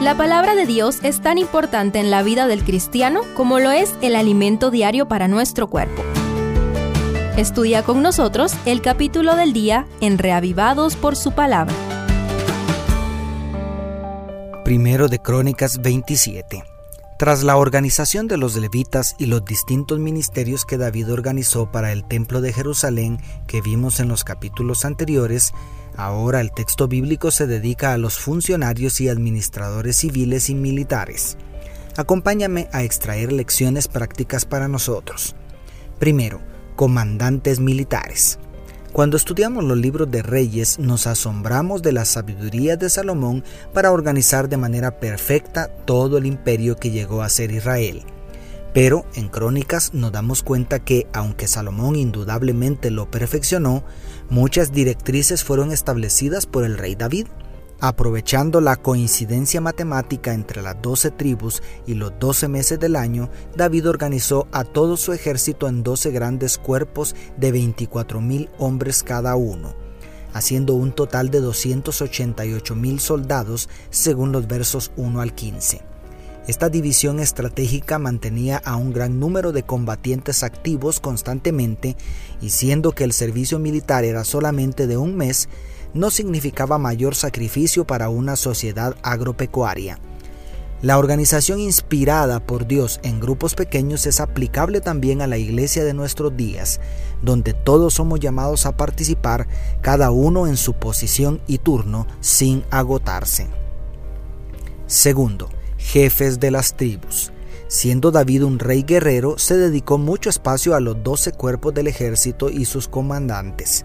La palabra de Dios es tan importante en la vida del cristiano como lo es el alimento diario para nuestro cuerpo. Estudia con nosotros el capítulo del día en Reavivados por su palabra. Primero de Crónicas 27. Tras la organización de los levitas y los distintos ministerios que David organizó para el templo de Jerusalén que vimos en los capítulos anteriores, ahora el texto bíblico se dedica a los funcionarios y administradores civiles y militares. Acompáñame a extraer lecciones prácticas para nosotros. Primero, comandantes militares. Cuando estudiamos los libros de reyes nos asombramos de la sabiduría de Salomón para organizar de manera perfecta todo el imperio que llegó a ser Israel. Pero en Crónicas nos damos cuenta que, aunque Salomón indudablemente lo perfeccionó, muchas directrices fueron establecidas por el rey David. Aprovechando la coincidencia matemática entre las doce tribus y los doce meses del año, David organizó a todo su ejército en doce grandes cuerpos de 24 mil hombres cada uno, haciendo un total de 288 mil soldados según los versos 1 al 15. Esta división estratégica mantenía a un gran número de combatientes activos constantemente y siendo que el servicio militar era solamente de un mes, no significaba mayor sacrificio para una sociedad agropecuaria. La organización inspirada por Dios en grupos pequeños es aplicable también a la iglesia de nuestros días, donde todos somos llamados a participar, cada uno en su posición y turno, sin agotarse. Segundo, jefes de las tribus. Siendo David un rey guerrero, se dedicó mucho espacio a los doce cuerpos del ejército y sus comandantes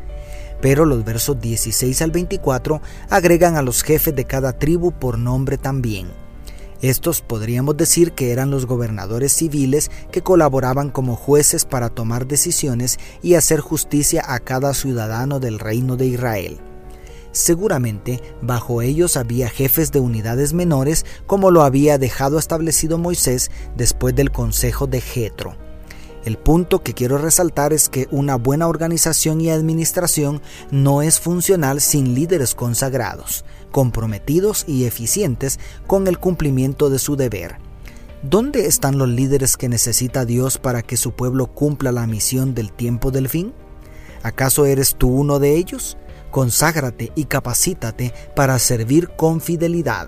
pero los versos 16 al 24 agregan a los jefes de cada tribu por nombre también. Estos podríamos decir que eran los gobernadores civiles que colaboraban como jueces para tomar decisiones y hacer justicia a cada ciudadano del reino de Israel. Seguramente bajo ellos había jefes de unidades menores como lo había dejado establecido Moisés después del consejo de Jetro. El punto que quiero resaltar es que una buena organización y administración no es funcional sin líderes consagrados, comprometidos y eficientes con el cumplimiento de su deber. ¿Dónde están los líderes que necesita Dios para que su pueblo cumpla la misión del tiempo del fin? ¿Acaso eres tú uno de ellos? Conságrate y capacítate para servir con fidelidad.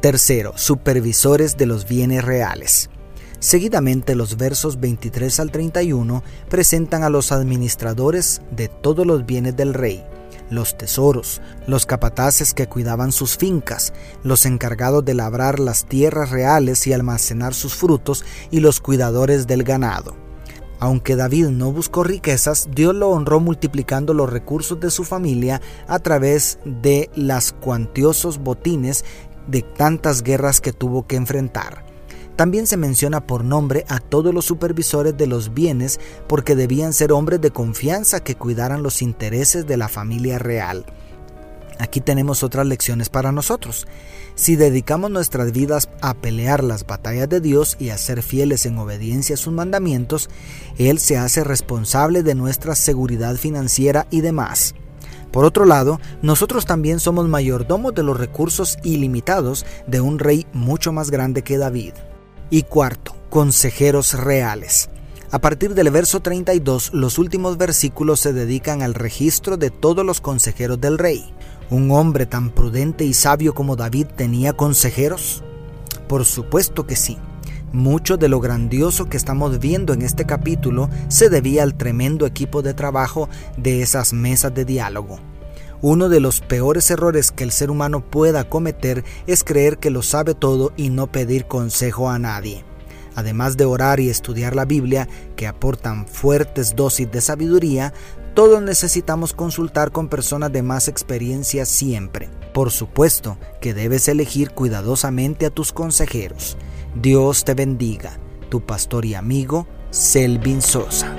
Tercero, supervisores de los bienes reales. Seguidamente los versos 23 al 31 presentan a los administradores de todos los bienes del rey, los tesoros, los capataces que cuidaban sus fincas, los encargados de labrar las tierras reales y almacenar sus frutos y los cuidadores del ganado. Aunque David no buscó riquezas, Dios lo honró multiplicando los recursos de su familia a través de las cuantiosos botines de tantas guerras que tuvo que enfrentar. También se menciona por nombre a todos los supervisores de los bienes porque debían ser hombres de confianza que cuidaran los intereses de la familia real. Aquí tenemos otras lecciones para nosotros. Si dedicamos nuestras vidas a pelear las batallas de Dios y a ser fieles en obediencia a sus mandamientos, Él se hace responsable de nuestra seguridad financiera y demás. Por otro lado, nosotros también somos mayordomos de los recursos ilimitados de un rey mucho más grande que David. Y cuarto, consejeros reales. A partir del verso 32, los últimos versículos se dedican al registro de todos los consejeros del rey. ¿Un hombre tan prudente y sabio como David tenía consejeros? Por supuesto que sí. Mucho de lo grandioso que estamos viendo en este capítulo se debía al tremendo equipo de trabajo de esas mesas de diálogo. Uno de los peores errores que el ser humano pueda cometer es creer que lo sabe todo y no pedir consejo a nadie. Además de orar y estudiar la Biblia, que aportan fuertes dosis de sabiduría, todos necesitamos consultar con personas de más experiencia siempre. Por supuesto que debes elegir cuidadosamente a tus consejeros. Dios te bendiga, tu pastor y amigo, Selvin Sosa.